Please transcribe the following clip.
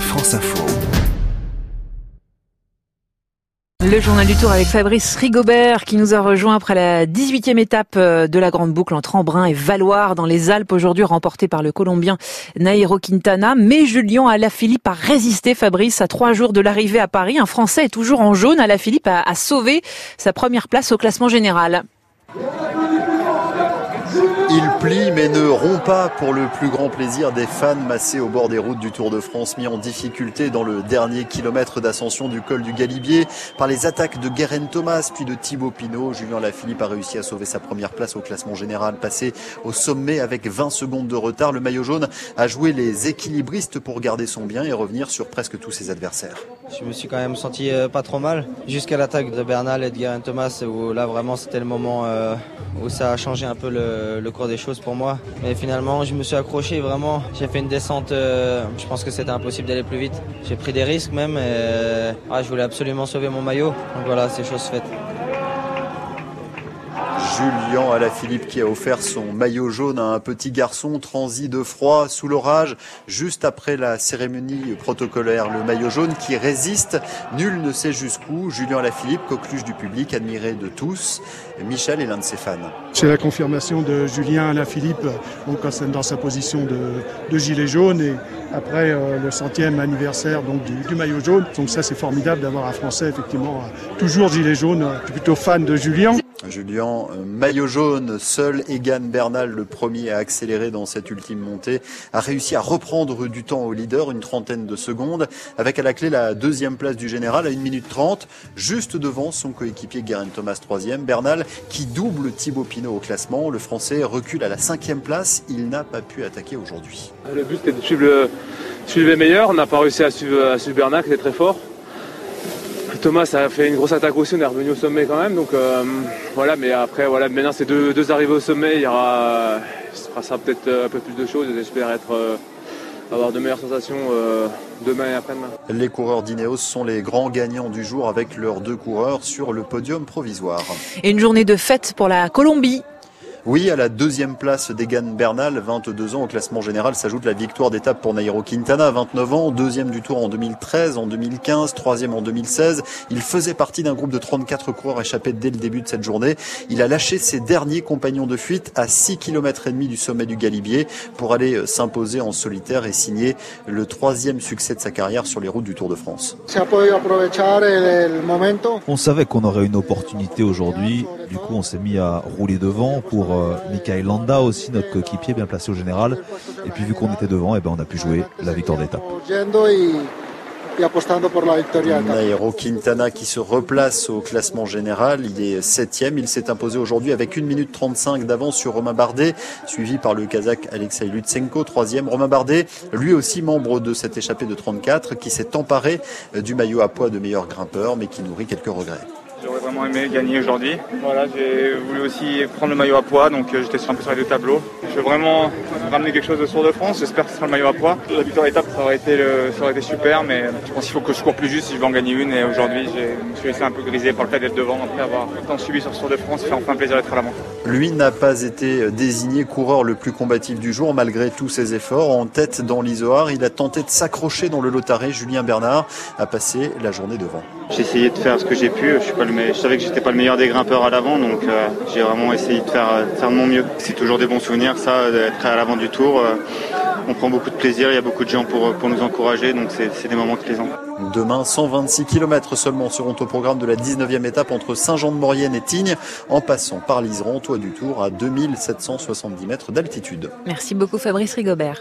France Info. Le journal du Tour avec Fabrice Rigobert qui nous a rejoint après la 18e étape euh, de la Grande Boucle entre Embrun et Valoir dans les Alpes aujourd'hui remportée par le Colombien Nairo Quintana. Mais Julien Alaphilippe a résisté Fabrice à trois jours de l'arrivée à Paris. Un Français est toujours en jaune. Alaphilippe a, a sauvé sa première place au classement général. Il plie mais ne rompt pas pour le plus grand plaisir des fans massés au bord des routes du Tour de France, mis en difficulté dans le dernier kilomètre d'ascension du col du Galibier par les attaques de Guérin Thomas puis de Thibaut Pinot. Julien Lafilippe a réussi à sauver sa première place au classement général, passé au sommet avec 20 secondes de retard. Le maillot jaune a joué les équilibristes pour garder son bien et revenir sur presque tous ses adversaires. Je me suis quand même senti euh, pas trop mal jusqu'à l'attaque de Bernal et de Guérin Thomas où là vraiment c'était le moment euh, où ça a changé un peu le, le cours des choses pour moi. Mais finalement, je me suis accroché vraiment. J'ai fait une descente. euh, je pense que c'était impossible d'aller plus vite. J'ai pris des risques même. Et, euh, ah, je voulais absolument sauver mon maillot. Donc voilà, c'est chose faite. Julien Alaphilippe qui a offert son maillot jaune à un petit garçon transi de froid sous l'orage juste après la cérémonie protocolaire. Le maillot jaune qui résiste, nul ne sait jusqu'où. Julien Alaphilippe, coqueluche du public, admiré de tous. Michel est l'un de ses fans. C'est la confirmation de Julien Alaphilippe donc dans sa position de, gilet jaune et après euh, le centième anniversaire donc du, maillot jaune. Donc ça c'est formidable d'avoir un Français effectivement toujours gilet jaune. Euh, plutôt fan de Julien. Julien, euh, maillot jaune, seul Egan Bernal, le premier à accélérer dans cette ultime montée, a réussi à reprendre du temps au leader, une trentaine de secondes, avec à la clé la deuxième place du général à 1 minute 30, juste devant son coéquipier Guerin Thomas troisième. Bernal qui double Thibaut Pinot au classement. Le Français recule à la cinquième place. Il n'a pas pu attaquer aujourd'hui. Le but c'était de suivre, le, les meilleurs. On n'a pas réussi à suivre, à suivre Bernal qui était très fort. Thomas a fait une grosse attaque aussi, on est revenu au sommet quand même. Donc euh, voilà, mais après voilà, maintenant c'est deux, deux arrivées au sommet, il y aura, il se passera peut-être un peu plus de choses. J'espère être euh, avoir de meilleures sensations euh, demain et après-demain. Les coureurs d'Ineos sont les grands gagnants du jour avec leurs deux coureurs sur le podium provisoire. Et une journée de fête pour la Colombie. Oui, à la deuxième place d'Egan Bernal, 22 ans au classement général, s'ajoute la victoire d'étape pour Nairo Quintana, 29 ans, deuxième du Tour en 2013, en 2015, troisième en 2016. Il faisait partie d'un groupe de 34 coureurs échappés dès le début de cette journée. Il a lâché ses derniers compagnons de fuite à 6 km et demi du sommet du Galibier pour aller s'imposer en solitaire et signer le troisième succès de sa carrière sur les routes du Tour de France. On savait qu'on aurait une opportunité aujourd'hui. Du coup, on s'est mis à rouler devant pour euh, Michael Landa aussi, notre coéquipier bien placé au général. Et puis vu qu'on était devant, eh ben, on a pu jouer la victoire d'étape. Nairo Quintana qui se replace au classement général. Il est septième. Il s'est imposé aujourd'hui avec 1 minute 35 d'avance sur Romain Bardet, suivi par le Kazakh Alexei Lutsenko, troisième. Romain Bardet, lui aussi membre de cette échappée de 34, qui s'est emparé du maillot à poids de meilleur grimpeur, mais qui nourrit quelques regrets. J'aurais vraiment aimé gagner aujourd'hui. Voilà, j'ai voulu aussi prendre le maillot à poids, donc euh, j'étais sur un peu sur les deux tableaux. Je veux vraiment ramener quelque chose au Tour de France. J'espère que ce sera le maillot à poids. La victoire d'étape, ça aurait été ça aurait été super, mais je pense qu'il faut que je cours plus juste si je veux en gagner une. Et aujourd'hui, je me suis laissé un peu grisé par le fait d'être devant après avoir tant subi sur ce Tour de France. Fait enfin plaisir d'être à l'avant. Lui n'a pas été désigné coureur le plus combatif du jour malgré tous ses efforts. En tête dans l'Isoar, il a tenté de s'accrocher dans le Lotaré. Julien Bernard a passé la journée devant. J'ai essayé de faire ce que j'ai pu. Je, suis pas le me... je savais que j'étais pas le meilleur des grimpeurs à l'avant, donc euh, j'ai vraiment essayé de faire, de faire de mon mieux. C'est toujours des bons souvenirs, ça, d'être à l'avant du tour. Euh, on prend beaucoup de plaisir, il y a beaucoup de gens pour, pour nous encourager, donc c'est des moments plaisants. Demain, 126 km seulement seront au programme de la 19e étape entre Saint-Jean-de-Maurienne et Tignes, en passant par l'Iseran, toit du Tour, à 2770 mètres d'altitude. Merci beaucoup Fabrice Rigobert.